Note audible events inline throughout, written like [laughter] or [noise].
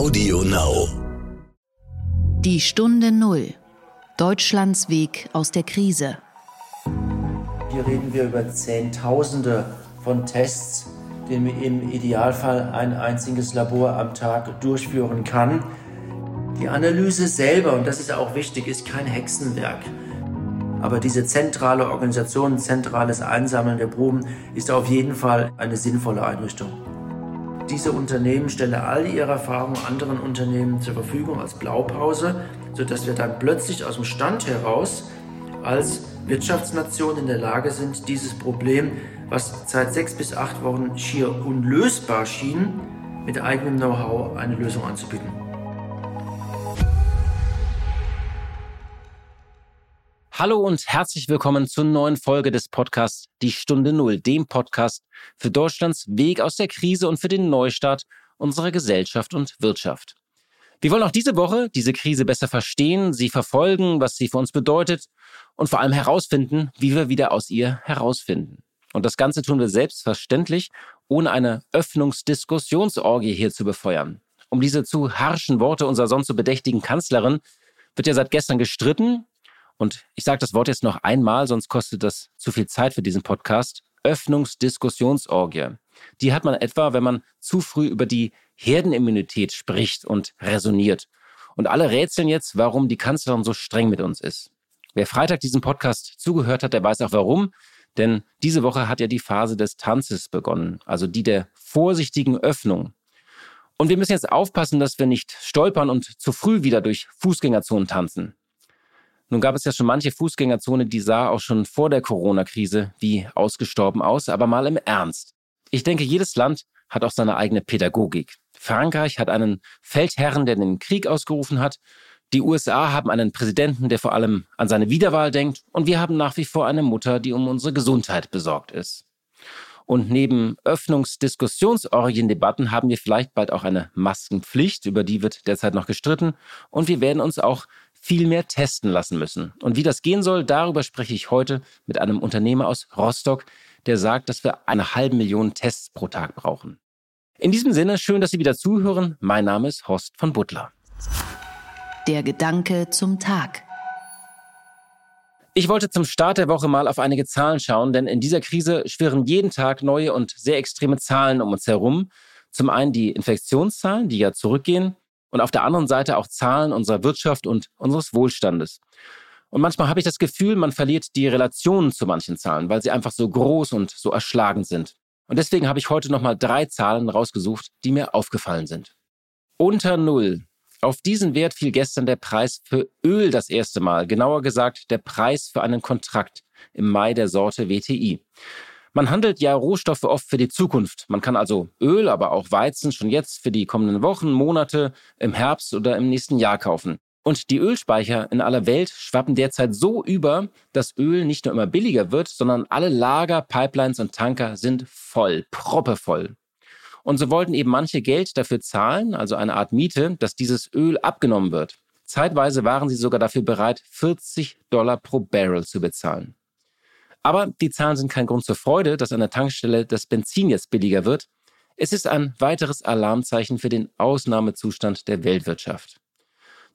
Audio Now. Die Stunde Null. Deutschlands Weg aus der Krise. Hier reden wir über Zehntausende von Tests, die im Idealfall ein einziges Labor am Tag durchführen kann. Die Analyse selber, und das ist auch wichtig, ist kein Hexenwerk. Aber diese zentrale Organisation, zentrales Einsammeln der Proben ist auf jeden Fall eine sinnvolle Einrichtung. Diese Unternehmen stellen all ihre Erfahrungen anderen Unternehmen zur Verfügung als Blaupause, sodass wir dann plötzlich aus dem Stand heraus als Wirtschaftsnation in der Lage sind, dieses Problem, was seit sechs bis acht Wochen schier unlösbar schien, mit eigenem Know-how eine Lösung anzubieten. Hallo und herzlich willkommen zur neuen Folge des Podcasts Die Stunde Null, dem Podcast für Deutschlands Weg aus der Krise und für den Neustart unserer Gesellschaft und Wirtschaft. Wir wollen auch diese Woche diese Krise besser verstehen, sie verfolgen, was sie für uns bedeutet und vor allem herausfinden, wie wir wieder aus ihr herausfinden. Und das Ganze tun wir selbstverständlich, ohne eine Öffnungsdiskussionsorgie hier zu befeuern. Um diese zu harschen Worte unserer sonst so bedächtigen Kanzlerin wird ja seit gestern gestritten und ich sage das Wort jetzt noch einmal, sonst kostet das zu viel Zeit für diesen Podcast. Öffnungsdiskussionsorgie. Die hat man etwa, wenn man zu früh über die Herdenimmunität spricht und resoniert. Und alle rätseln jetzt, warum die Kanzlerin so streng mit uns ist. Wer Freitag diesen Podcast zugehört hat, der weiß auch warum. Denn diese Woche hat ja die Phase des Tanzes begonnen, also die der vorsichtigen Öffnung. Und wir müssen jetzt aufpassen, dass wir nicht stolpern und zu früh wieder durch Fußgängerzonen tanzen. Nun gab es ja schon manche Fußgängerzone, die sah auch schon vor der Corona-Krise wie ausgestorben aus, aber mal im Ernst. Ich denke, jedes Land hat auch seine eigene Pädagogik. Frankreich hat einen Feldherrn, der den Krieg ausgerufen hat. Die USA haben einen Präsidenten, der vor allem an seine Wiederwahl denkt. Und wir haben nach wie vor eine Mutter, die um unsere Gesundheit besorgt ist. Und neben Öffnungsdiskussionsorgien-Debatten haben wir vielleicht bald auch eine Maskenpflicht, über die wird derzeit noch gestritten. Und wir werden uns auch viel mehr testen lassen müssen. Und wie das gehen soll, darüber spreche ich heute mit einem Unternehmer aus Rostock, der sagt, dass wir eine halbe Million Tests pro Tag brauchen. In diesem Sinne, schön, dass Sie wieder zuhören. Mein Name ist Horst von Butler. Der Gedanke zum Tag. Ich wollte zum Start der Woche mal auf einige Zahlen schauen, denn in dieser Krise schwirren jeden Tag neue und sehr extreme Zahlen um uns herum. Zum einen die Infektionszahlen, die ja zurückgehen, und auf der anderen Seite auch Zahlen unserer Wirtschaft und unseres Wohlstandes. Und manchmal habe ich das Gefühl, man verliert die Relationen zu manchen Zahlen, weil sie einfach so groß und so erschlagend sind. Und deswegen habe ich heute nochmal drei Zahlen rausgesucht, die mir aufgefallen sind. Unter Null. Auf diesen Wert fiel gestern der Preis für Öl das erste Mal, genauer gesagt der Preis für einen Kontrakt im Mai der Sorte WTI. Man handelt ja Rohstoffe oft für die Zukunft. Man kann also Öl, aber auch Weizen schon jetzt für die kommenden Wochen, Monate, im Herbst oder im nächsten Jahr kaufen. Und die Ölspeicher in aller Welt schwappen derzeit so über, dass Öl nicht nur immer billiger wird, sondern alle Lager, Pipelines und Tanker sind voll, proppevoll. Und so wollten eben manche Geld dafür zahlen, also eine Art Miete, dass dieses Öl abgenommen wird. Zeitweise waren sie sogar dafür bereit, 40 Dollar pro Barrel zu bezahlen. Aber die Zahlen sind kein Grund zur Freude, dass an der Tankstelle das Benzin jetzt billiger wird. Es ist ein weiteres Alarmzeichen für den Ausnahmezustand der Weltwirtschaft.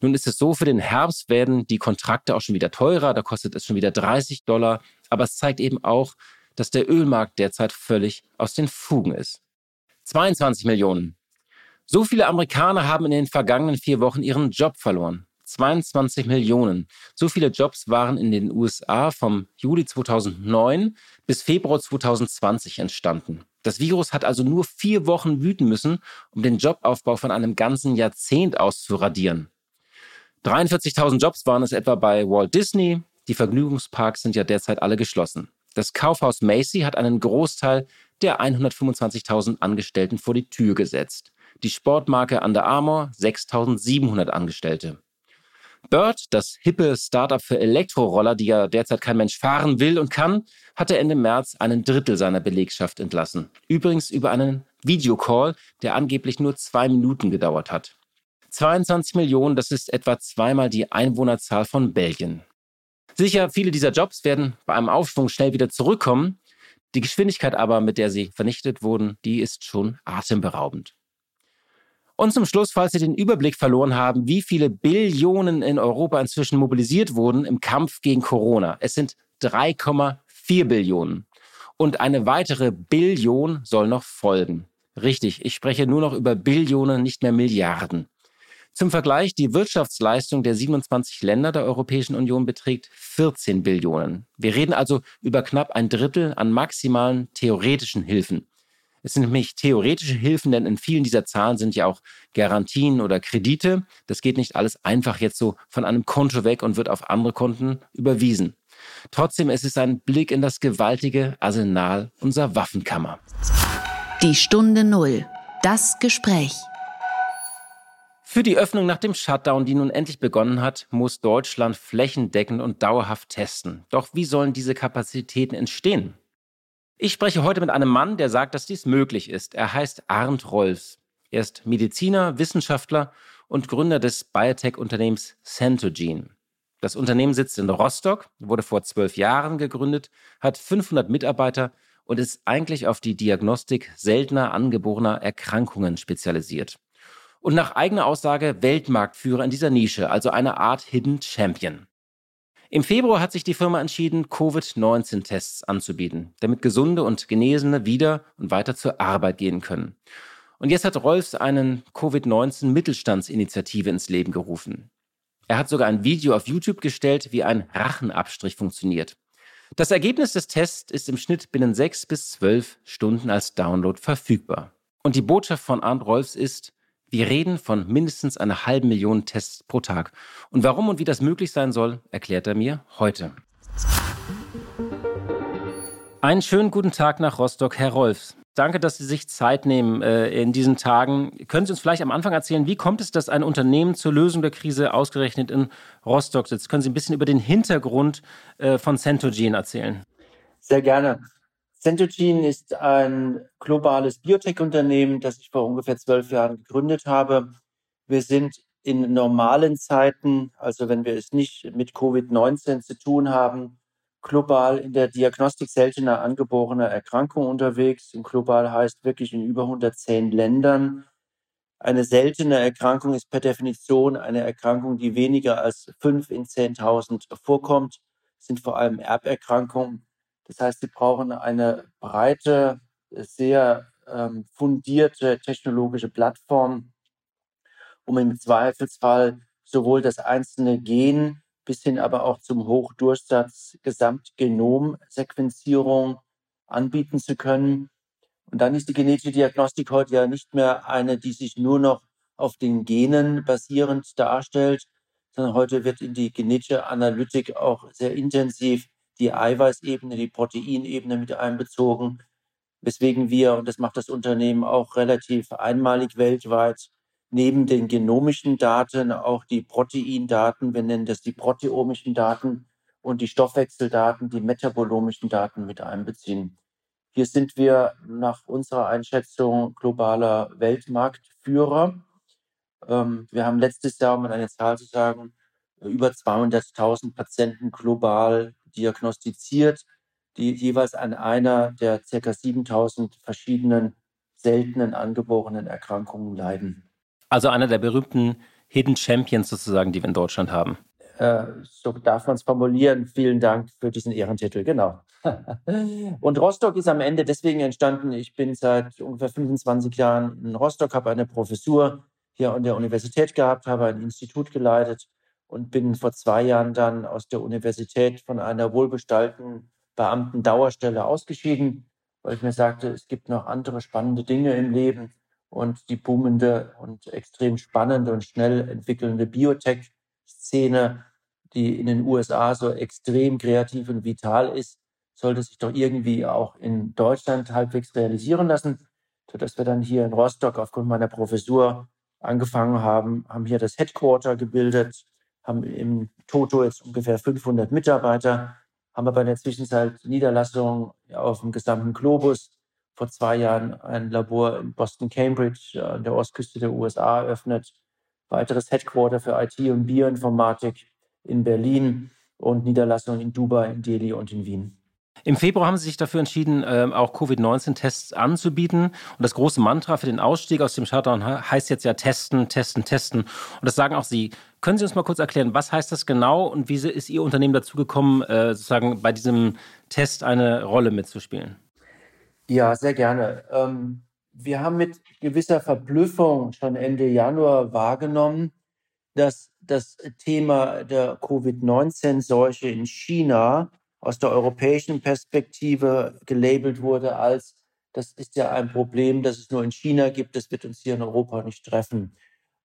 Nun ist es so, für den Herbst werden die Kontrakte auch schon wieder teurer, da kostet es schon wieder 30 Dollar, aber es zeigt eben auch, dass der Ölmarkt derzeit völlig aus den Fugen ist. 22 Millionen. So viele Amerikaner haben in den vergangenen vier Wochen ihren Job verloren. 22 Millionen. So viele Jobs waren in den USA vom Juli 2009 bis Februar 2020 entstanden. Das Virus hat also nur vier Wochen wüten müssen, um den Jobaufbau von einem ganzen Jahrzehnt auszuradieren. 43.000 Jobs waren es etwa bei Walt Disney. Die Vergnügungsparks sind ja derzeit alle geschlossen. Das Kaufhaus Macy hat einen Großteil der 125.000 Angestellten vor die Tür gesetzt. Die Sportmarke Under Armour 6.700 Angestellte. Bird, das hippe Startup für Elektroroller, die ja derzeit kein Mensch fahren will und kann, hatte Ende März einen Drittel seiner Belegschaft entlassen. Übrigens über einen Videocall, der angeblich nur zwei Minuten gedauert hat. 22 Millionen, das ist etwa zweimal die Einwohnerzahl von Belgien. Sicher, viele dieser Jobs werden bei einem Aufschwung schnell wieder zurückkommen. Die Geschwindigkeit aber, mit der sie vernichtet wurden, die ist schon atemberaubend. Und zum Schluss, falls Sie den Überblick verloren haben, wie viele Billionen in Europa inzwischen mobilisiert wurden im Kampf gegen Corona. Es sind 3,4 Billionen. Und eine weitere Billion soll noch folgen. Richtig, ich spreche nur noch über Billionen, nicht mehr Milliarden. Zum Vergleich, die Wirtschaftsleistung der 27 Länder der Europäischen Union beträgt 14 Billionen. Wir reden also über knapp ein Drittel an maximalen theoretischen Hilfen. Es sind nämlich theoretische Hilfen, denn in vielen dieser Zahlen sind ja auch Garantien oder Kredite. Das geht nicht alles einfach jetzt so von einem Konto weg und wird auf andere Konten überwiesen. Trotzdem ist es ein Blick in das gewaltige Arsenal unserer Waffenkammer. Die Stunde Null. Das Gespräch. Für die Öffnung nach dem Shutdown, die nun endlich begonnen hat, muss Deutschland flächendeckend und dauerhaft testen. Doch wie sollen diese Kapazitäten entstehen? Ich spreche heute mit einem Mann, der sagt, dass dies möglich ist. Er heißt Arndt Rolfs. Er ist Mediziner, Wissenschaftler und Gründer des Biotech-Unternehmens Centogene. Das Unternehmen sitzt in Rostock, wurde vor zwölf Jahren gegründet, hat 500 Mitarbeiter und ist eigentlich auf die Diagnostik seltener angeborener Erkrankungen spezialisiert. Und nach eigener Aussage Weltmarktführer in dieser Nische, also eine Art Hidden Champion. Im Februar hat sich die Firma entschieden, Covid-19-Tests anzubieten, damit Gesunde und Genesene wieder und weiter zur Arbeit gehen können. Und jetzt hat Rolfs einen Covid-19-Mittelstandsinitiative ins Leben gerufen. Er hat sogar ein Video auf YouTube gestellt, wie ein Rachenabstrich funktioniert. Das Ergebnis des Tests ist im Schnitt binnen sechs bis zwölf Stunden als Download verfügbar. Und die Botschaft von Arndt Rolfs ist, wir reden von mindestens einer halben Million Tests pro Tag. Und warum und wie das möglich sein soll, erklärt er mir heute. Einen schönen guten Tag nach Rostock, Herr Rolfs. Danke, dass Sie sich Zeit nehmen äh, in diesen Tagen. Können Sie uns vielleicht am Anfang erzählen, wie kommt es, dass ein Unternehmen zur Lösung der Krise ausgerechnet in Rostock sitzt? Können Sie ein bisschen über den Hintergrund äh, von Centogene erzählen? Sehr gerne. Centogene ist ein globales Biotech-Unternehmen, das ich vor ungefähr zwölf Jahren gegründet habe. Wir sind in normalen Zeiten, also wenn wir es nicht mit Covid-19 zu tun haben, global in der Diagnostik seltener angeborener Erkrankungen unterwegs. Und global heißt wirklich in über 110 Ländern. Eine seltene Erkrankung ist per Definition eine Erkrankung, die weniger als fünf in 10.000 vorkommt, das sind vor allem Erberkrankungen. Das heißt, sie brauchen eine breite, sehr ähm, fundierte technologische Plattform, um im Zweifelsfall sowohl das einzelne Gen bis hin aber auch zum Hochdurchsatz Gesamtgenomsequenzierung anbieten zu können. Und dann ist die genetische Diagnostik heute ja nicht mehr eine, die sich nur noch auf den Genen basierend darstellt, sondern heute wird in die genetische Analytik auch sehr intensiv die Eiweißebene, die Proteinebene mit einbezogen, weswegen wir, und das macht das Unternehmen auch relativ einmalig weltweit, neben den genomischen Daten auch die Proteindaten, wir nennen das die proteomischen Daten und die Stoffwechseldaten, die metabolomischen Daten mit einbeziehen. Hier sind wir nach unserer Einschätzung globaler Weltmarktführer. Ähm, wir haben letztes Jahr, um eine Zahl zu sagen, über 200.000 Patienten global diagnostiziert, die jeweils an einer der ca. 7000 verschiedenen seltenen angeborenen Erkrankungen leiden. Also einer der berühmten Hidden Champions sozusagen, die wir in Deutschland haben. Äh, so darf man es formulieren. Vielen Dank für diesen Ehrentitel, genau. [laughs] und Rostock ist am Ende deswegen entstanden. Ich bin seit ungefähr 25 Jahren in Rostock, habe eine Professur hier an der Universität gehabt, habe ein Institut geleitet und bin vor zwei Jahren dann aus der Universität von einer wohlbestallten Beamten-Dauerstelle ausgeschieden, weil ich mir sagte, es gibt noch andere spannende Dinge im Leben und die boomende und extrem spannende und schnell entwickelnde Biotech-Szene, die in den USA so extrem kreativ und vital ist, sollte sich doch irgendwie auch in Deutschland halbwegs realisieren lassen, sodass wir dann hier in Rostock aufgrund meiner Professur angefangen haben, haben hier das Headquarter gebildet, haben im Toto jetzt ungefähr 500 Mitarbeiter, haben aber in der Zwischenzeit Niederlassungen auf dem gesamten Globus. Vor zwei Jahren ein Labor in Boston, Cambridge an der Ostküste der USA eröffnet. Weiteres Headquarter für IT und Bioinformatik in Berlin und Niederlassungen in Dubai, in Delhi und in Wien. Im Februar haben Sie sich dafür entschieden, ähm, auch Covid-19-Tests anzubieten. Und das große Mantra für den Ausstieg aus dem Shutdown heißt jetzt ja testen, testen, testen. Und das sagen auch Sie. Können Sie uns mal kurz erklären, was heißt das genau und wie ist Ihr Unternehmen dazu gekommen, äh, sozusagen bei diesem Test eine Rolle mitzuspielen? Ja, sehr gerne. Ähm, wir haben mit gewisser Verblüffung schon Ende Januar wahrgenommen, dass das Thema der Covid-19-Seuche in China aus der europäischen Perspektive gelabelt wurde als, das ist ja ein Problem, das es nur in China gibt, das wird uns hier in Europa nicht treffen.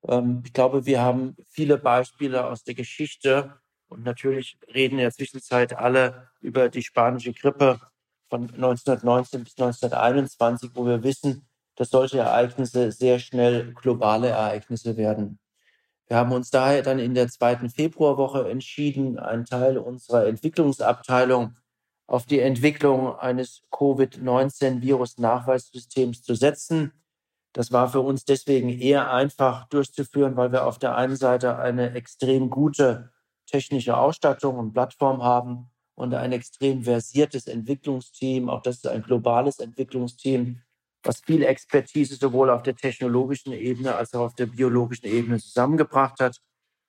Ähm, ich glaube, wir haben viele Beispiele aus der Geschichte und natürlich reden in der Zwischenzeit alle über die spanische Grippe von 1919 bis 1921, wo wir wissen, dass solche Ereignisse sehr schnell globale Ereignisse werden. Wir haben uns daher dann in der zweiten Februarwoche entschieden, einen Teil unserer Entwicklungsabteilung auf die Entwicklung eines Covid-19-Virus-Nachweissystems zu setzen. Das war für uns deswegen eher einfach durchzuführen, weil wir auf der einen Seite eine extrem gute technische Ausstattung und Plattform haben und ein extrem versiertes Entwicklungsteam. Auch das ist ein globales Entwicklungsteam, was viel Expertise sowohl auf der technologischen Ebene als auch auf der biologischen Ebene zusammengebracht hat.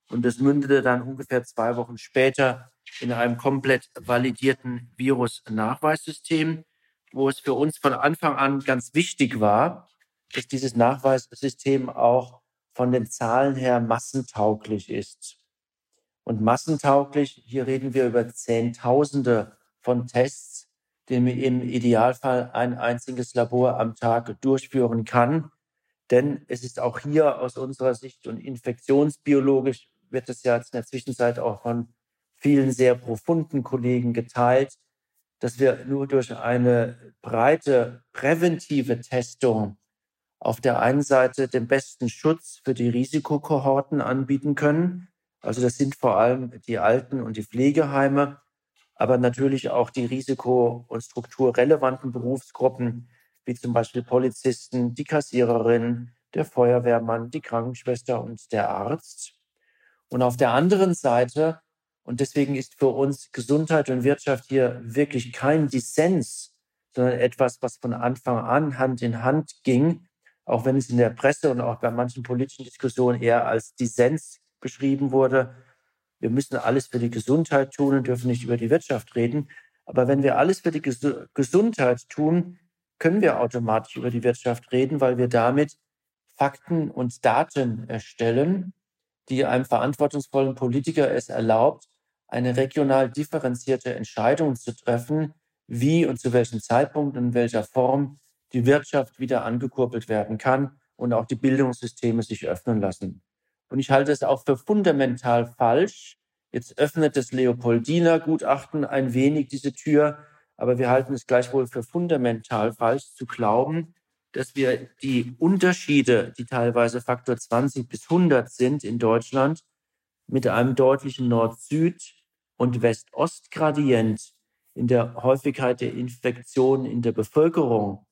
Und das mündete dann ungefähr zwei Wochen später in einem komplett validierten Virus-Nachweissystem, wo es für uns von Anfang an ganz wichtig war, dass dieses Nachweissystem auch von den Zahlen her massentauglich ist. Und massentauglich, hier reden wir über Zehntausende von Tests, den im Idealfall ein einziges Labor am Tag durchführen kann. Denn es ist auch hier aus unserer Sicht und infektionsbiologisch wird es ja in der Zwischenzeit auch von vielen sehr profunden Kollegen geteilt, dass wir nur durch eine breite präventive Testung auf der einen Seite den besten Schutz für die Risikokohorten anbieten können. Also das sind vor allem die Alten- und die Pflegeheime, aber natürlich auch die risiko- und strukturrelevanten Berufsgruppen, wie zum Beispiel Polizisten, die Kassiererin, der Feuerwehrmann, die Krankenschwester und der Arzt. Und auf der anderen Seite, und deswegen ist für uns Gesundheit und Wirtschaft hier wirklich kein Dissens, sondern etwas, was von Anfang an Hand in Hand ging, auch wenn es in der Presse und auch bei manchen politischen Diskussionen eher als Dissens beschrieben wurde, wir müssen alles für die Gesundheit tun und dürfen nicht über die Wirtschaft reden. Aber wenn wir alles für die Ges Gesundheit tun, können wir automatisch über die Wirtschaft reden, weil wir damit Fakten und Daten erstellen, die einem verantwortungsvollen Politiker es erlaubt, eine regional differenzierte Entscheidung zu treffen, wie und zu welchem Zeitpunkt und in welcher Form die Wirtschaft wieder angekurbelt werden kann und auch die Bildungssysteme sich öffnen lassen. Und ich halte es auch für fundamental falsch. Jetzt öffnet das Leopoldiner Gutachten ein wenig diese Tür, aber wir halten es gleichwohl für fundamental falsch zu glauben, dass wir die Unterschiede, die teilweise Faktor 20 bis 100 sind in Deutschland, mit einem deutlichen Nord-Süd- und West-Ost-Gradient in der Häufigkeit der Infektionen in der Bevölkerung,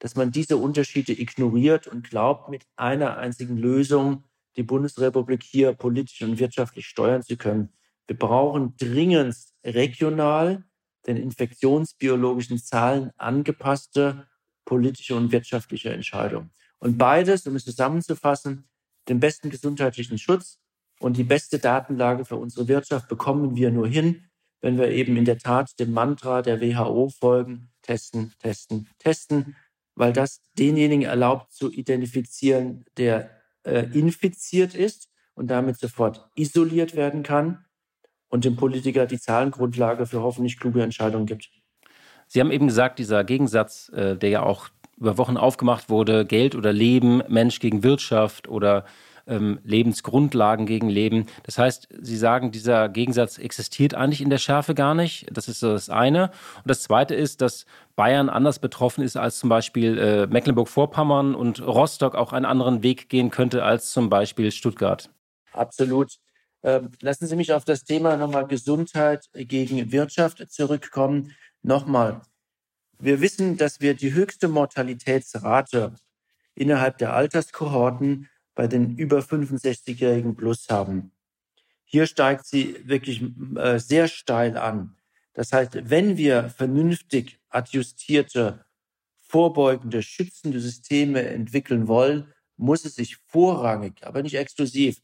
dass man diese Unterschiede ignoriert und glaubt, mit einer einzigen Lösung die Bundesrepublik hier politisch und wirtschaftlich steuern zu können. Wir brauchen dringend regional den infektionsbiologischen Zahlen angepasste politische und wirtschaftliche Entscheidungen. Und beides, um es zusammenzufassen, den besten gesundheitlichen Schutz und die beste Datenlage für unsere Wirtschaft bekommen wir nur hin, wenn wir eben in der Tat dem Mantra der WHO folgen, testen, testen, testen, weil das denjenigen erlaubt zu identifizieren, der äh, infiziert ist und damit sofort isoliert werden kann und dem Politiker die Zahlengrundlage für hoffentlich kluge Entscheidungen gibt. Sie haben eben gesagt, dieser Gegensatz, äh, der ja auch über Wochen aufgemacht wurde, Geld oder Leben, Mensch gegen Wirtschaft oder ähm, Lebensgrundlagen gegen Leben. Das heißt, Sie sagen, dieser Gegensatz existiert eigentlich in der Schärfe gar nicht. Das ist das eine. Und das zweite ist, dass Bayern anders betroffen ist als zum Beispiel äh, Mecklenburg-Vorpommern und Rostock auch einen anderen Weg gehen könnte als zum Beispiel Stuttgart. Absolut. Ähm, lassen Sie mich auf das Thema nochmal Gesundheit gegen Wirtschaft zurückkommen. Nochmal, wir wissen, dass wir die höchste Mortalitätsrate innerhalb der Alterskohorten bei den über 65-Jährigen plus haben. Hier steigt sie wirklich äh, sehr steil an. Das heißt, wenn wir vernünftig adjustierte, vorbeugende, schützende Systeme entwickeln wollen, muss es sich vorrangig, aber nicht exklusiv,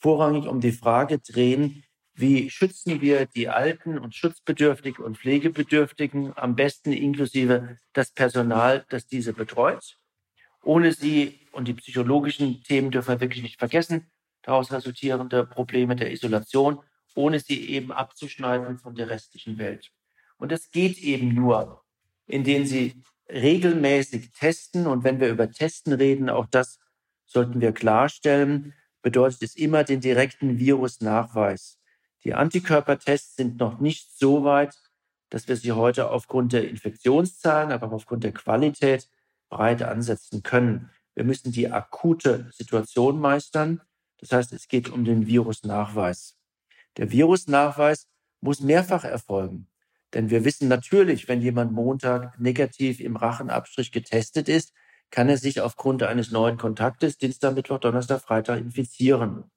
vorrangig um die Frage drehen, wie schützen wir die Alten und Schutzbedürftigen und Pflegebedürftigen am besten inklusive das Personal, das diese betreut? Ohne sie und die psychologischen Themen dürfen wir wirklich nicht vergessen, daraus resultierende Probleme der Isolation, ohne sie eben abzuschneiden von der restlichen Welt. Und das geht eben nur, indem sie regelmäßig testen. Und wenn wir über Testen reden, auch das sollten wir klarstellen, bedeutet es immer den direkten Virusnachweis. Die Antikörpertests sind noch nicht so weit, dass wir sie heute aufgrund der Infektionszahlen, aber auch aufgrund der Qualität breit ansetzen können. Wir müssen die akute Situation meistern. Das heißt, es geht um den Virusnachweis. Der Virusnachweis muss mehrfach erfolgen. Denn wir wissen natürlich, wenn jemand Montag negativ im Rachenabstrich getestet ist, kann er sich aufgrund eines neuen Kontaktes Dienstag, Mittwoch, Donnerstag, Freitag infizieren.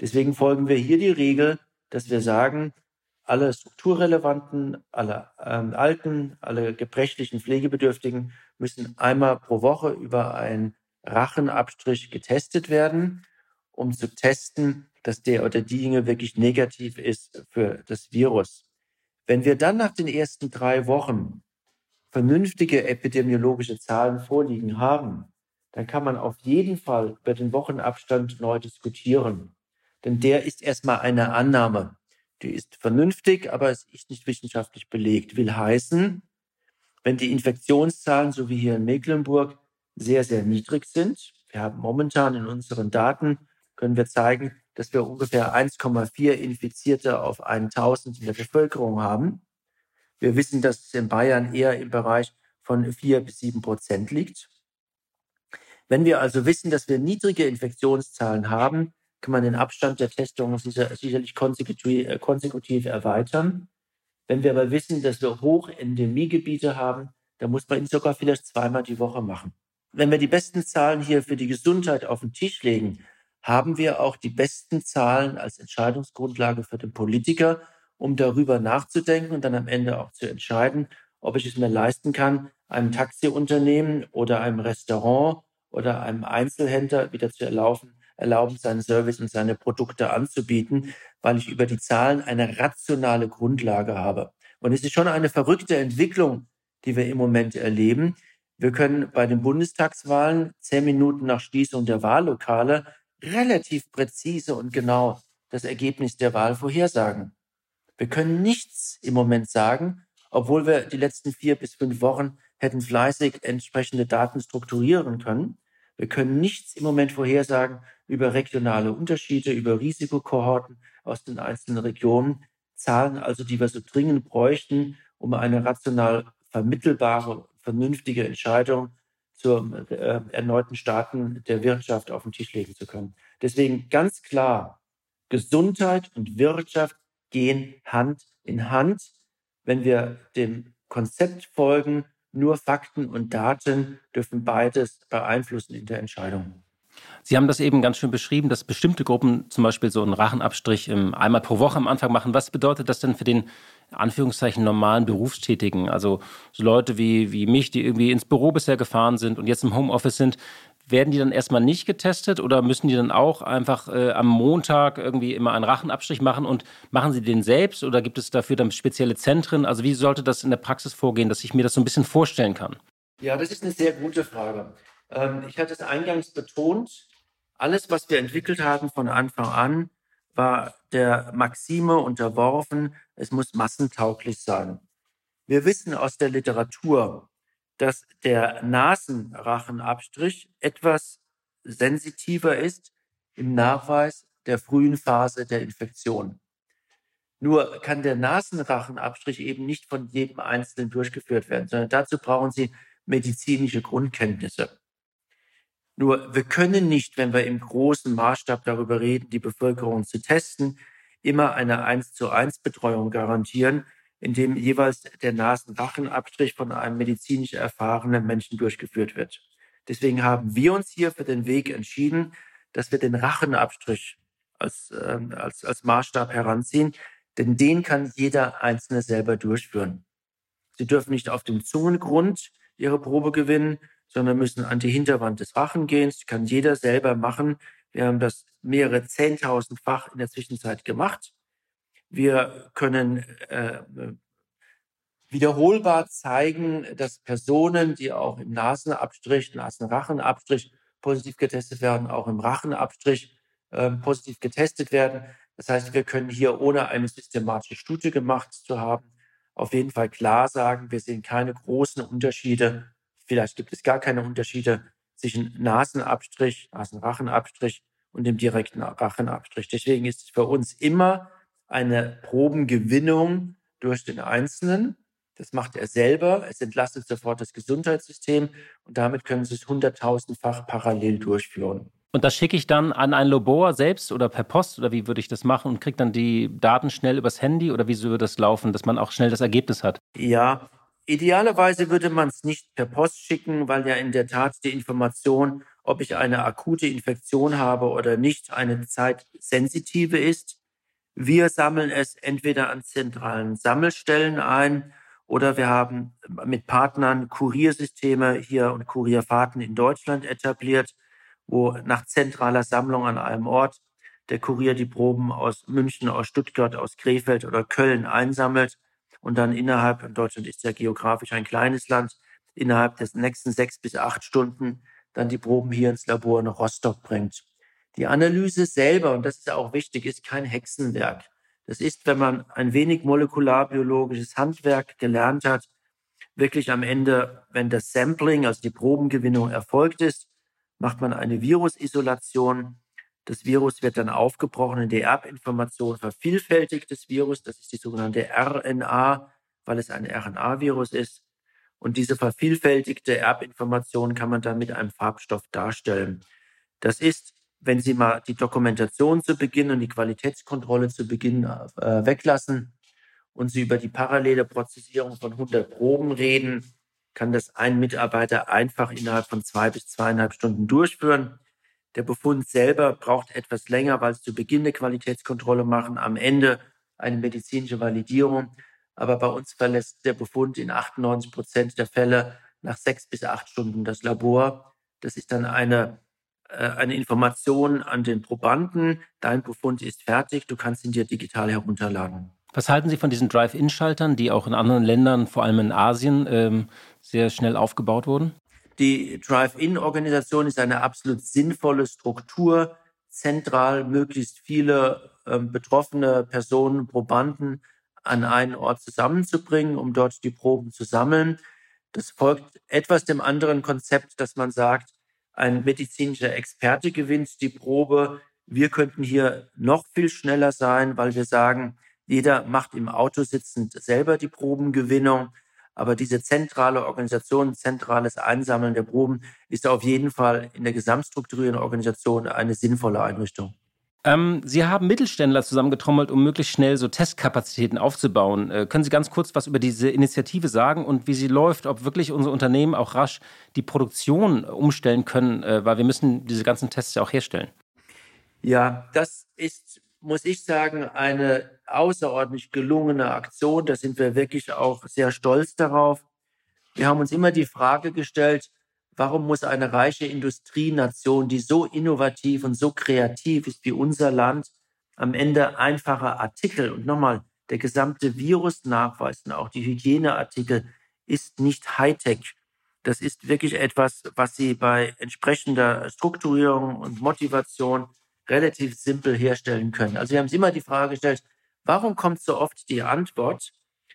Deswegen folgen wir hier die Regel, dass wir sagen, alle strukturrelevanten, alle ähm, alten, alle gebrechlichen Pflegebedürftigen müssen einmal pro Woche über einen Rachenabstrich getestet werden, um zu testen, dass der oder diejenige wirklich negativ ist für das Virus. Wenn wir dann nach den ersten drei Wochen vernünftige epidemiologische Zahlen vorliegen haben, dann kann man auf jeden Fall über den Wochenabstand neu diskutieren. Denn der ist erstmal eine Annahme. Die ist vernünftig, aber es ist nicht wissenschaftlich belegt. Will heißen, wenn die Infektionszahlen, so wie hier in Mecklenburg, sehr, sehr niedrig sind, wir haben momentan in unseren Daten, können wir zeigen, dass wir ungefähr 1,4 Infizierte auf 1000 in der Bevölkerung haben. Wir wissen, dass es in Bayern eher im Bereich von 4 bis 7 Prozent liegt. Wenn wir also wissen, dass wir niedrige Infektionszahlen haben, kann man den Abstand der Testungen sicherlich äh, konsekutiv erweitern. Wenn wir aber wissen, dass wir Hochendemiegebiete haben, dann muss man ihn sogar vielleicht zweimal die Woche machen. Wenn wir die besten Zahlen hier für die Gesundheit auf den Tisch legen, haben wir auch die besten Zahlen als Entscheidungsgrundlage für den Politiker, um darüber nachzudenken und dann am Ende auch zu entscheiden, ob ich es mir leisten kann, einem Taxiunternehmen oder einem Restaurant oder einem Einzelhändler wieder zu erlauben, erlauben, seinen Service und seine Produkte anzubieten, weil ich über die Zahlen eine rationale Grundlage habe. Und es ist schon eine verrückte Entwicklung, die wir im Moment erleben. Wir können bei den Bundestagswahlen zehn Minuten nach Schließung der Wahllokale relativ präzise und genau das Ergebnis der Wahl vorhersagen. Wir können nichts im Moment sagen, obwohl wir die letzten vier bis fünf Wochen hätten fleißig entsprechende Daten strukturieren können. Wir können nichts im Moment vorhersagen über regionale Unterschiede, über Risikokohorten aus den einzelnen Regionen, Zahlen also, die wir so dringend bräuchten, um eine rational vermittelbare, vernünftige Entscheidung zum äh, erneuten Starten der Wirtschaft auf den Tisch legen zu können. Deswegen ganz klar, Gesundheit und Wirtschaft gehen Hand in Hand. Wenn wir dem Konzept folgen, nur Fakten und Daten dürfen beides beeinflussen in der Entscheidung. Sie haben das eben ganz schön beschrieben, dass bestimmte Gruppen zum Beispiel so einen Rachenabstrich einmal pro Woche am Anfang machen. Was bedeutet das denn für den Anführungszeichen normalen Berufstätigen? Also so Leute wie, wie mich, die irgendwie ins Büro bisher gefahren sind und jetzt im Homeoffice sind, werden die dann erstmal nicht getestet oder müssen die dann auch einfach äh, am Montag irgendwie immer einen Rachenabstrich machen und machen sie den selbst oder gibt es dafür dann spezielle Zentren? Also wie sollte das in der Praxis vorgehen, dass ich mir das so ein bisschen vorstellen kann? Ja, das ist eine sehr gute Frage. Ähm, ich hatte es eingangs betont, alles, was wir entwickelt haben von Anfang an, war der Maxime unterworfen, es muss massentauglich sein. Wir wissen aus der Literatur, dass der Nasenrachenabstrich etwas sensitiver ist im Nachweis der frühen Phase der Infektion. Nur kann der Nasenrachenabstrich eben nicht von jedem Einzelnen durchgeführt werden, sondern dazu brauchen Sie medizinische Grundkenntnisse. Nur wir können nicht, wenn wir im großen Maßstab darüber reden, die Bevölkerung zu testen, immer eine 1 zu 1 Betreuung garantieren, in dem jeweils der Nasenrachenabstrich von einem medizinisch erfahrenen Menschen durchgeführt wird. Deswegen haben wir uns hier für den Weg entschieden, dass wir den Rachenabstrich als, äh, als, als Maßstab heranziehen. Denn den kann jeder Einzelne selber durchführen. Sie dürfen nicht auf dem Zungengrund ihre Probe gewinnen, sondern müssen an die Hinterwand des Rachen gehen. Das kann jeder selber machen. Wir haben das mehrere Zehntausendfach in der Zwischenzeit gemacht. Wir können äh, wiederholbar zeigen, dass Personen, die auch im Nasenabstrich, Nasenrachenabstrich positiv getestet werden, auch im Rachenabstrich äh, positiv getestet werden. Das heißt, wir können hier, ohne eine systematische Studie gemacht zu haben, auf jeden Fall klar sagen, wir sehen keine großen Unterschiede. Vielleicht gibt es gar keine Unterschiede zwischen Nasenabstrich, Nasenrachenabstrich und dem direkten Rachenabstrich. Deswegen ist es für uns immer eine Probengewinnung durch den Einzelnen. Das macht er selber. Es entlastet sofort das Gesundheitssystem und damit können Sie es hunderttausendfach parallel durchführen. Und das schicke ich dann an ein Labor selbst oder per Post oder wie würde ich das machen und kriege dann die Daten schnell übers Handy oder wie würde das laufen, dass man auch schnell das Ergebnis hat? Ja, idealerweise würde man es nicht per Post schicken, weil ja in der Tat die Information, ob ich eine akute Infektion habe oder nicht, eine zeitsensitive ist. Wir sammeln es entweder an zentralen Sammelstellen ein oder wir haben mit Partnern Kuriersysteme hier und Kurierfahrten in Deutschland etabliert wo nach zentraler Sammlung an einem Ort der Kurier die Proben aus München, aus Stuttgart, aus Krefeld oder Köln einsammelt und dann innerhalb, in Deutschland ist ja geografisch ein kleines Land, innerhalb des nächsten sechs bis acht Stunden dann die Proben hier ins Labor nach Rostock bringt. Die Analyse selber, und das ist auch wichtig, ist kein Hexenwerk. Das ist, wenn man ein wenig molekularbiologisches Handwerk gelernt hat, wirklich am Ende, wenn das Sampling, also die Probengewinnung erfolgt ist, macht man eine Virusisolation. Das Virus wird dann aufgebrochen in die Erbinformation, vervielfältigt das Virus. Das ist die sogenannte RNA, weil es ein RNA-Virus ist. Und diese vervielfältigte Erbinformation kann man dann mit einem Farbstoff darstellen. Das ist, wenn Sie mal die Dokumentation zu Beginn und die Qualitätskontrolle zu Beginn äh, weglassen und Sie über die parallele Prozessierung von 100 Proben reden, kann das ein Mitarbeiter einfach innerhalb von zwei bis zweieinhalb Stunden durchführen. Der Befund selber braucht etwas länger, weil es zu Beginn eine Qualitätskontrolle machen, am Ende eine medizinische Validierung. Aber bei uns verlässt der Befund in 98 Prozent der Fälle nach sechs bis acht Stunden das Labor. Das ist dann eine, eine Information an den Probanden. Dein Befund ist fertig, du kannst ihn dir digital herunterladen. Was halten Sie von diesen Drive-In-Schaltern, die auch in anderen Ländern, vor allem in Asien, ähm, sehr schnell aufgebaut wurden? Die Drive-In-Organisation ist eine absolut sinnvolle Struktur, zentral möglichst viele ähm, betroffene Personen, Probanden an einen Ort zusammenzubringen, um dort die Proben zu sammeln. Das folgt etwas dem anderen Konzept, dass man sagt, ein medizinischer Experte gewinnt die Probe. Wir könnten hier noch viel schneller sein, weil wir sagen, jeder macht im Auto sitzend selber die Probengewinnung. Aber diese zentrale Organisation, zentrales Einsammeln der Proben ist auf jeden Fall in der gesamtstrukturierenden Organisation eine sinnvolle Einrichtung. Ähm, Sie haben Mittelständler zusammengetrommelt, um möglichst schnell so Testkapazitäten aufzubauen. Äh, können Sie ganz kurz was über diese Initiative sagen und wie sie läuft, ob wirklich unsere Unternehmen auch rasch die Produktion umstellen können, äh, weil wir müssen diese ganzen Tests ja auch herstellen. Ja, das ist muss ich sagen, eine außerordentlich gelungene Aktion. Da sind wir wirklich auch sehr stolz darauf. Wir haben uns immer die Frage gestellt, warum muss eine reiche Industrienation, die so innovativ und so kreativ ist wie unser Land, am Ende einfache Artikel und nochmal der gesamte Virusnachweis und auch die Hygieneartikel ist nicht Hightech. Das ist wirklich etwas, was Sie bei entsprechender Strukturierung und Motivation relativ simpel herstellen können. Also wir haben uns immer die Frage gestellt, warum kommt so oft die Antwort,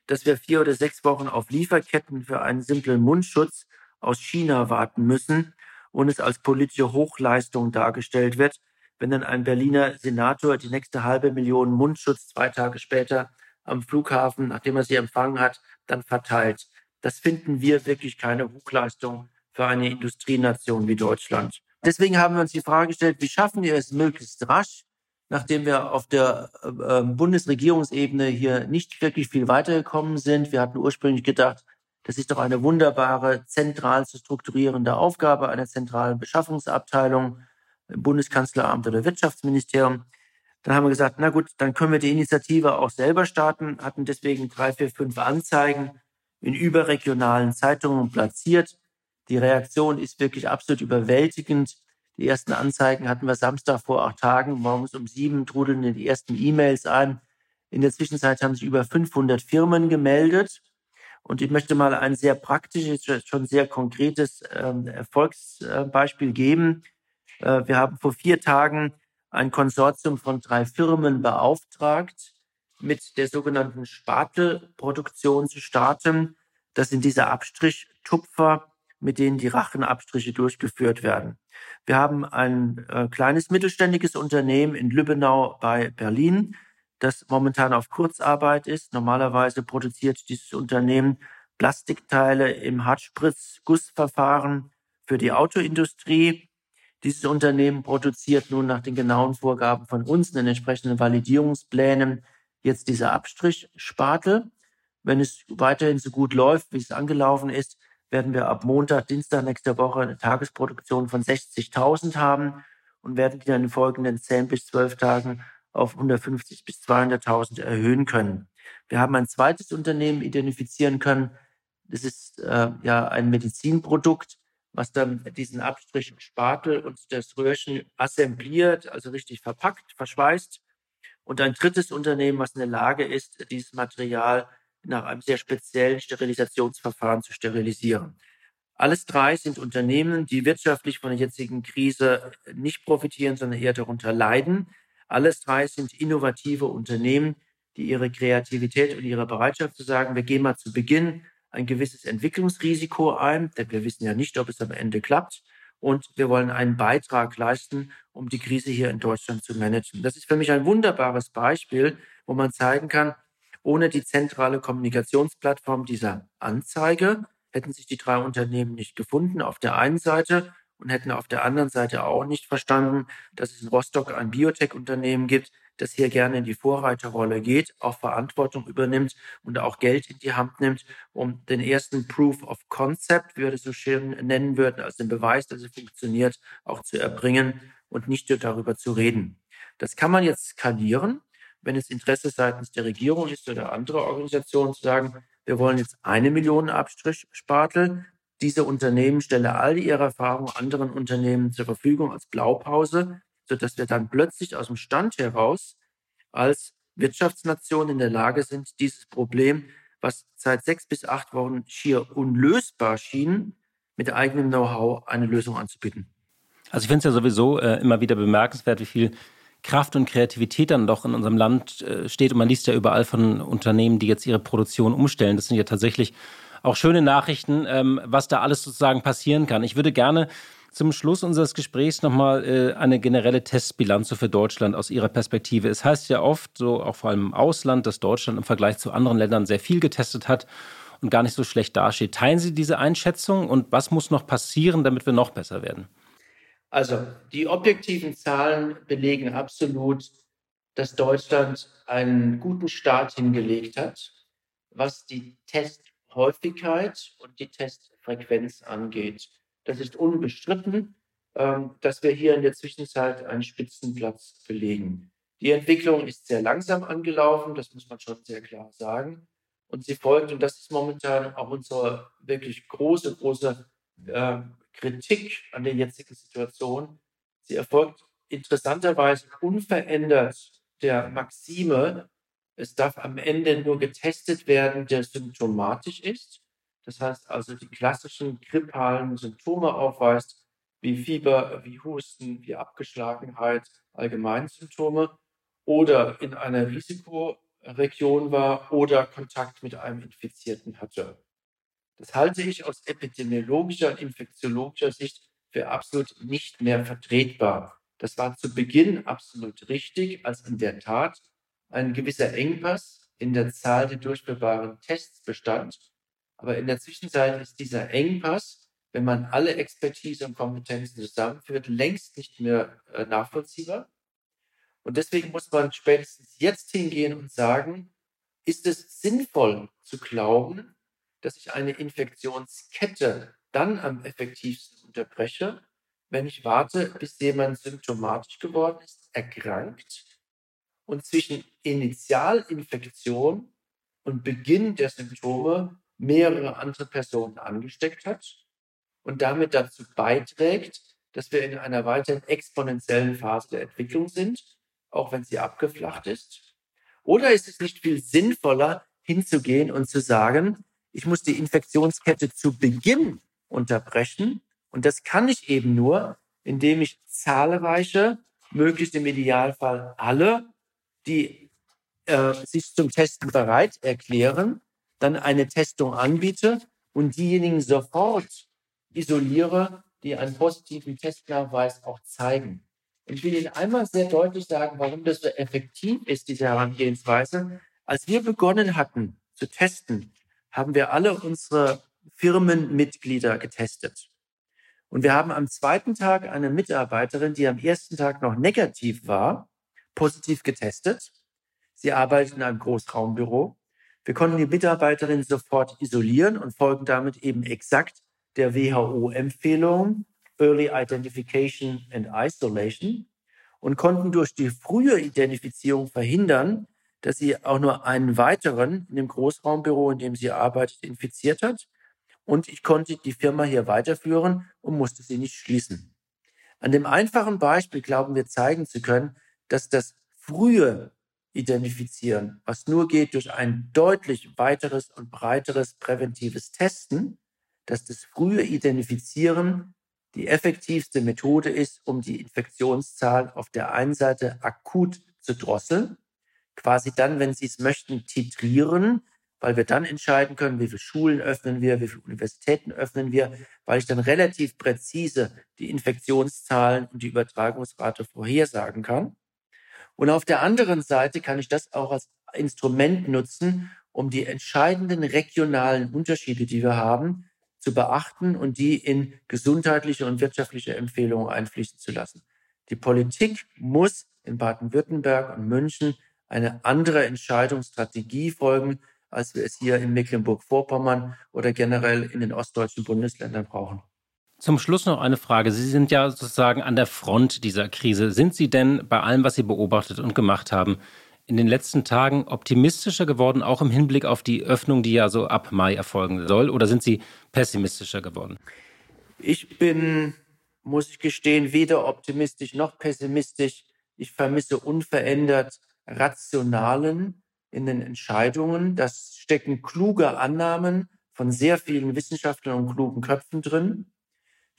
dass wir vier oder sechs Wochen auf Lieferketten für einen simplen Mundschutz aus China warten müssen und es als politische Hochleistung dargestellt wird, wenn dann ein Berliner Senator die nächste halbe Million Mundschutz zwei Tage später am Flughafen, nachdem er sie empfangen hat, dann verteilt. Das finden wir wirklich keine Hochleistung für eine Industrienation wie Deutschland. Deswegen haben wir uns die Frage gestellt, wie schaffen wir es möglichst rasch, nachdem wir auf der äh, Bundesregierungsebene hier nicht wirklich viel weitergekommen sind. Wir hatten ursprünglich gedacht, das ist doch eine wunderbare, zentral zu strukturierende Aufgabe einer zentralen Beschaffungsabteilung Bundeskanzleramt oder Wirtschaftsministerium. Dann haben wir gesagt, na gut, dann können wir die Initiative auch selber starten, hatten deswegen drei, vier, fünf Anzeigen in überregionalen Zeitungen platziert. Die Reaktion ist wirklich absolut überwältigend. Die ersten Anzeigen hatten wir Samstag vor acht Tagen. Morgens um sieben trudeln die ersten E-Mails ein. In der Zwischenzeit haben sich über 500 Firmen gemeldet. Und ich möchte mal ein sehr praktisches, schon sehr konkretes ähm, Erfolgsbeispiel geben. Äh, wir haben vor vier Tagen ein Konsortium von drei Firmen beauftragt, mit der sogenannten Spatelproduktion zu starten. Das sind diese Abstrichtupfer, mit denen die Rachenabstriche durchgeführt werden. Wir haben ein äh, kleines mittelständiges Unternehmen in Lübbenau bei Berlin, das momentan auf Kurzarbeit ist. Normalerweise produziert dieses Unternehmen Plastikteile im Hartspritz-Gussverfahren für die Autoindustrie. Dieses Unternehmen produziert nun nach den genauen Vorgaben von uns, den entsprechenden Validierungsplänen, jetzt diese Abstrichspatel. Wenn es weiterhin so gut läuft, wie es angelaufen ist, werden wir ab Montag, Dienstag nächster Woche eine Tagesproduktion von 60.000 haben und werden die dann in den folgenden 10 bis 12 Tagen auf 150 bis 200.000 erhöhen können. Wir haben ein zweites Unternehmen identifizieren können. Das ist äh, ja ein Medizinprodukt, was dann diesen Abstrich Spatel und das Röhrchen assembliert, also richtig verpackt, verschweißt. Und ein drittes Unternehmen, was in der Lage ist, dieses Material nach einem sehr speziellen Sterilisationsverfahren zu sterilisieren. Alles drei sind Unternehmen, die wirtschaftlich von der jetzigen Krise nicht profitieren, sondern eher darunter leiden. Alles drei sind innovative Unternehmen, die ihre Kreativität und ihre Bereitschaft zu sagen, wir gehen mal zu Beginn ein gewisses Entwicklungsrisiko ein, denn wir wissen ja nicht, ob es am Ende klappt. Und wir wollen einen Beitrag leisten, um die Krise hier in Deutschland zu managen. Das ist für mich ein wunderbares Beispiel, wo man zeigen kann, ohne die zentrale Kommunikationsplattform dieser Anzeige hätten sich die drei Unternehmen nicht gefunden auf der einen Seite und hätten auf der anderen Seite auch nicht verstanden, dass es in Rostock ein Biotech-Unternehmen gibt, das hier gerne in die Vorreiterrolle geht, auch Verantwortung übernimmt und auch Geld in die Hand nimmt, um den ersten Proof of Concept, wie wir das so schön nennen würden, also den Beweis, dass es funktioniert, auch zu erbringen und nicht nur darüber zu reden. Das kann man jetzt skalieren, wenn es Interesse seitens der Regierung ist oder anderer Organisationen zu sagen, wir wollen jetzt eine Million Abstrichspatel. Diese Unternehmen stellen all ihre Erfahrungen anderen Unternehmen zur Verfügung als Blaupause sodass wir dann plötzlich aus dem Stand heraus als Wirtschaftsnation in der Lage sind, dieses Problem, was seit sechs bis acht Wochen schier unlösbar schien, mit eigenem Know-how eine Lösung anzubieten. Also ich finde es ja sowieso äh, immer wieder bemerkenswert, wie viel Kraft und Kreativität dann doch in unserem Land äh, steht. Und man liest ja überall von Unternehmen, die jetzt ihre Produktion umstellen. Das sind ja tatsächlich auch schöne Nachrichten, ähm, was da alles sozusagen passieren kann. Ich würde gerne zum Schluss unseres Gesprächs nochmal äh, eine generelle Testbilanz für Deutschland aus Ihrer Perspektive. Es heißt ja oft, so auch vor allem im Ausland, dass Deutschland im Vergleich zu anderen Ländern sehr viel getestet hat und gar nicht so schlecht dasteht. Teilen Sie diese Einschätzung und was muss noch passieren, damit wir noch besser werden? Also die objektiven Zahlen belegen absolut, dass Deutschland einen guten Start hingelegt hat, was die Testhäufigkeit und die Testfrequenz angeht. Das ist unbestritten, ähm, dass wir hier in der Zwischenzeit einen Spitzenplatz belegen. Die Entwicklung ist sehr langsam angelaufen, das muss man schon sehr klar sagen. Und sie folgt, und das ist momentan auch unsere wirklich große, große äh, Kritik an der jetzigen Situation, sie erfolgt interessanterweise unverändert der Maxime, es darf am Ende nur getestet werden, der symptomatisch ist. Das heißt also, die klassischen grippalen Symptome aufweist, wie Fieber, wie Husten, wie Abgeschlagenheit, Allgemeinsymptome oder in einer Risikoregion war oder Kontakt mit einem Infizierten hatte. Das halte ich aus epidemiologischer und infektiologischer Sicht für absolut nicht mehr vertretbar. Das war zu Beginn absolut richtig, als in der Tat ein gewisser Engpass in der Zahl der durchführbaren Tests bestand aber in der Zwischenzeit ist dieser Engpass, wenn man alle Expertise und Kompetenzen zusammenführt, längst nicht mehr äh, nachvollziehbar. Und deswegen muss man spätestens jetzt hingehen und sagen, ist es sinnvoll zu glauben, dass ich eine Infektionskette dann am effektivsten unterbreche, wenn ich warte, bis jemand symptomatisch geworden ist, erkrankt und zwischen Initialinfektion und Beginn der Symptome mehrere andere Personen angesteckt hat und damit dazu beiträgt, dass wir in einer weiteren exponentiellen Phase der Entwicklung sind, auch wenn sie abgeflacht ist? Oder ist es nicht viel sinnvoller, hinzugehen und zu sagen, ich muss die Infektionskette zu Beginn unterbrechen. Und das kann ich eben nur, indem ich zahlreiche, möglichst im Idealfall alle, die äh, sich zum Testen bereit erklären, dann eine Testung anbiete und diejenigen sofort isoliere, die einen positiven Testnachweis auch zeigen. Ich will Ihnen einmal sehr deutlich sagen, warum das so effektiv ist, diese Herangehensweise. Als wir begonnen hatten zu testen, haben wir alle unsere Firmenmitglieder getestet. Und wir haben am zweiten Tag eine Mitarbeiterin, die am ersten Tag noch negativ war, positiv getestet. Sie arbeitet in einem Großraumbüro. Wir konnten die Mitarbeiterin sofort isolieren und folgen damit eben exakt der WHO-Empfehlung Early Identification and Isolation und konnten durch die frühe Identifizierung verhindern, dass sie auch nur einen weiteren in dem Großraumbüro, in dem sie arbeitet, infiziert hat. Und ich konnte die Firma hier weiterführen und musste sie nicht schließen. An dem einfachen Beispiel glauben wir zeigen zu können, dass das frühe Identifizieren, was nur geht durch ein deutlich weiteres und breiteres präventives Testen, dass das frühe Identifizieren die effektivste Methode ist, um die Infektionszahl auf der einen Seite akut zu drosseln, quasi dann, wenn Sie es möchten, titrieren, weil wir dann entscheiden können, wie viele Schulen öffnen wir, wie viele Universitäten öffnen wir, weil ich dann relativ präzise die Infektionszahlen und die Übertragungsrate vorhersagen kann. Und auf der anderen Seite kann ich das auch als Instrument nutzen, um die entscheidenden regionalen Unterschiede, die wir haben, zu beachten und die in gesundheitliche und wirtschaftliche Empfehlungen einfließen zu lassen. Die Politik muss in Baden-Württemberg und München eine andere Entscheidungsstrategie folgen, als wir es hier in Mecklenburg-Vorpommern oder generell in den ostdeutschen Bundesländern brauchen. Zum Schluss noch eine Frage. Sie sind ja sozusagen an der Front dieser Krise. Sind Sie denn bei allem, was Sie beobachtet und gemacht haben, in den letzten Tagen optimistischer geworden, auch im Hinblick auf die Öffnung, die ja so ab Mai erfolgen soll? Oder sind Sie pessimistischer geworden? Ich bin, muss ich gestehen, weder optimistisch noch pessimistisch. Ich vermisse unverändert Rationalen in den Entscheidungen. Das stecken kluge Annahmen von sehr vielen Wissenschaftlern und klugen Köpfen drin.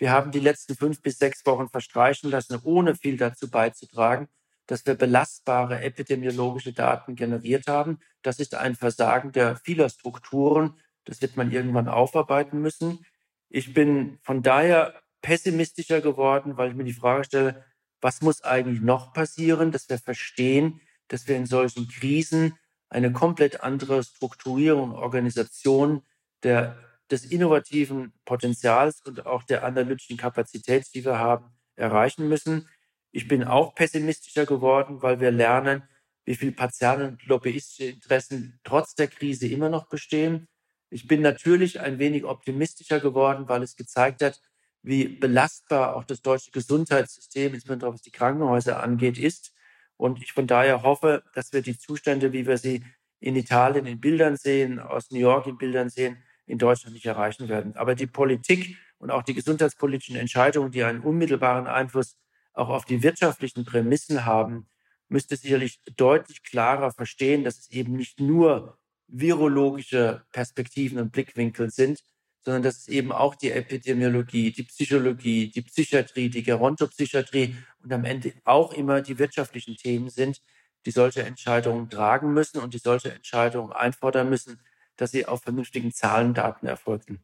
Wir haben die letzten fünf bis sechs Wochen verstreichen lassen, ohne viel dazu beizutragen, dass wir belastbare epidemiologische Daten generiert haben. Das ist ein Versagen der vieler Strukturen. Das wird man irgendwann aufarbeiten müssen. Ich bin von daher pessimistischer geworden, weil ich mir die Frage stelle, was muss eigentlich noch passieren, dass wir verstehen, dass wir in solchen Krisen eine komplett andere Strukturierung Organisation der, des innovativen Potenzials und auch der analytischen Kapazität, die wir haben, erreichen müssen. Ich bin auch pessimistischer geworden, weil wir lernen, wie viel partielle und lobbyistische Interessen trotz der Krise immer noch bestehen. Ich bin natürlich ein wenig optimistischer geworden, weil es gezeigt hat, wie belastbar auch das deutsche Gesundheitssystem, insbesondere was die Krankenhäuser angeht, ist. Und ich von daher hoffe, dass wir die Zustände, wie wir sie in Italien in Bildern sehen, aus New York in Bildern sehen, in Deutschland nicht erreichen werden. Aber die Politik und auch die gesundheitspolitischen Entscheidungen, die einen unmittelbaren Einfluss auch auf die wirtschaftlichen Prämissen haben, müsste sicherlich deutlich klarer verstehen, dass es eben nicht nur virologische Perspektiven und Blickwinkel sind, sondern dass es eben auch die Epidemiologie, die Psychologie, die Psychiatrie, die Gerontopsychiatrie und am Ende auch immer die wirtschaftlichen Themen sind, die solche Entscheidungen tragen müssen und die solche Entscheidungen einfordern müssen, dass sie auf vernünftigen Zahlen, Daten erfolgten.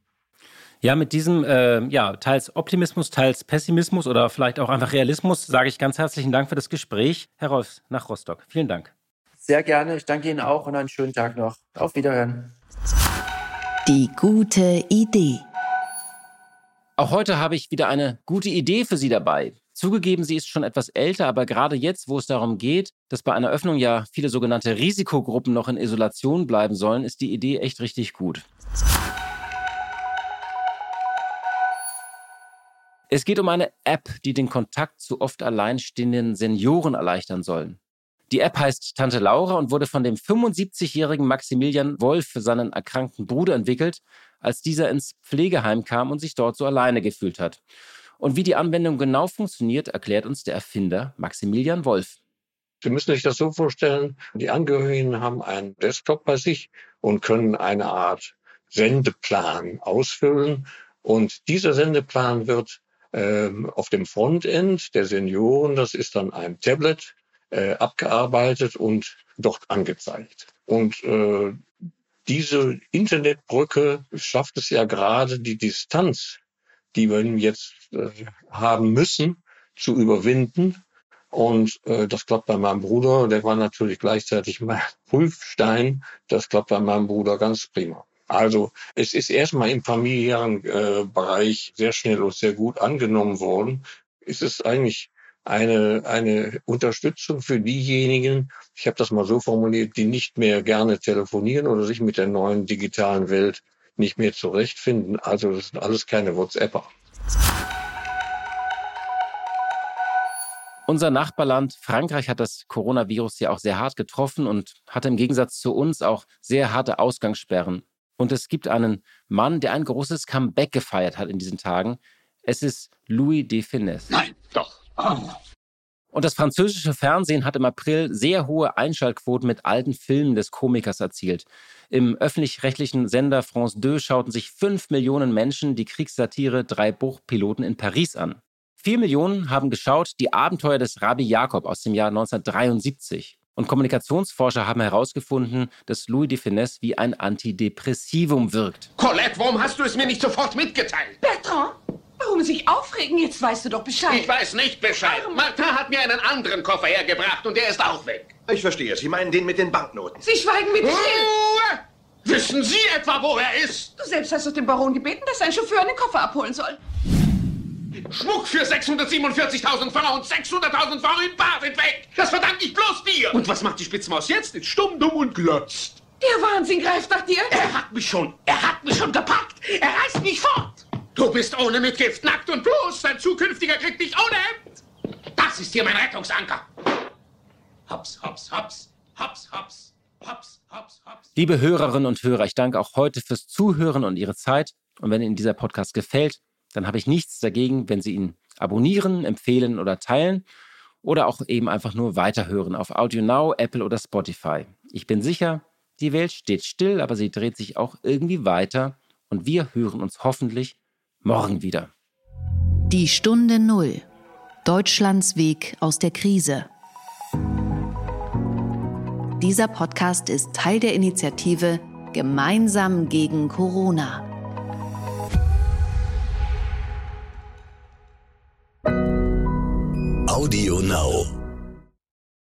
Ja, mit diesem äh, ja, teils Optimismus, teils Pessimismus oder vielleicht auch einfach Realismus sage ich ganz herzlichen Dank für das Gespräch. Herr Rolfs nach Rostock. Vielen Dank. Sehr gerne. Ich danke Ihnen auch und einen schönen Tag noch. Auf Wiederhören. Die gute Idee. Auch heute habe ich wieder eine gute Idee für Sie dabei. Zugegeben, sie ist schon etwas älter, aber gerade jetzt, wo es darum geht, dass bei einer Öffnung ja viele sogenannte Risikogruppen noch in Isolation bleiben sollen, ist die Idee echt richtig gut. Es geht um eine App, die den Kontakt zu oft alleinstehenden Senioren erleichtern soll. Die App heißt Tante Laura und wurde von dem 75-jährigen Maximilian Wolf für seinen erkrankten Bruder entwickelt, als dieser ins Pflegeheim kam und sich dort so alleine gefühlt hat. Und wie die Anwendung genau funktioniert, erklärt uns der Erfinder Maximilian Wolf. Sie müssen sich das so vorstellen, die Angehörigen haben einen Desktop bei sich und können eine Art Sendeplan ausfüllen. Und dieser Sendeplan wird ähm, auf dem Frontend der Senioren, das ist dann ein Tablet, äh, abgearbeitet und dort angezeigt. Und äh, diese Internetbrücke schafft es ja gerade, die Distanz, die wir jetzt äh, haben müssen, zu überwinden. Und äh, das klappt bei meinem Bruder, der war natürlich gleichzeitig mein [laughs] Prüfstein, das klappt bei meinem Bruder ganz prima. Also es ist erstmal im familiären äh, Bereich sehr schnell und sehr gut angenommen worden. Es ist eigentlich eine, eine Unterstützung für diejenigen, ich habe das mal so formuliert, die nicht mehr gerne telefonieren oder sich mit der neuen digitalen Welt nicht mehr zurechtfinden. Also das sind alles keine WhatsApper. Unser Nachbarland Frankreich hat das Coronavirus ja auch sehr hart getroffen und hat im Gegensatz zu uns auch sehr harte Ausgangssperren. Und es gibt einen Mann, der ein großes Comeback gefeiert hat in diesen Tagen. Es ist Louis de Finesse. Nein, doch. Oh. Und das französische Fernsehen hat im April sehr hohe Einschaltquoten mit alten Filmen des Komikers erzielt. Im öffentlich-rechtlichen Sender France 2 schauten sich fünf Millionen Menschen die Kriegssatire Drei Bruchpiloten in Paris an. Vier Millionen haben geschaut die Abenteuer des Rabbi Jakob aus dem Jahr 1973. Und Kommunikationsforscher haben herausgefunden, dass Louis de Finesse wie ein Antidepressivum wirkt. Colette, warum hast du es mir nicht sofort mitgeteilt? Bertrand, warum sich aufregen? Jetzt weißt du doch Bescheid. Ich weiß nicht Bescheid. Martin hat mir einen anderen Koffer hergebracht und der ist auch weg. Ich verstehe. Sie meinen den mit den Banknoten. Sie schweigen mit Ruhe! Wissen Sie etwa, wo er ist? Du selbst hast doch den Baron gebeten, dass sein Chauffeur einen Koffer abholen soll. Schmuck für 647.000 Francs und 600.000 Francs in Bar sind weg. Das verdanke ich bloß dir. Und was macht die Spitzmaus jetzt? Ist stumm, dumm und glotzt. Der Wahnsinn greift nach dir. Er hat mich schon, er hat mich schon gepackt. Er reißt mich fort. Du bist ohne Mitgift, nackt und bloß. Dein zukünftiger kriegt dich ohne Hemd. Das ist hier mein Rettungsanker. Hops, hops, hops, hops, hops, hops, hops, hops. Liebe Hörerinnen und Hörer, ich danke auch heute fürs Zuhören und Ihre Zeit. Und wenn Ihnen dieser Podcast gefällt, dann habe ich nichts dagegen, wenn Sie ihn abonnieren, empfehlen oder teilen oder auch eben einfach nur weiterhören auf Audio Now, Apple oder Spotify. Ich bin sicher, die Welt steht still, aber sie dreht sich auch irgendwie weiter und wir hören uns hoffentlich morgen wieder. Die Stunde Null. Deutschlands Weg aus der Krise. Dieser Podcast ist Teil der Initiative Gemeinsam gegen Corona. Audio Now.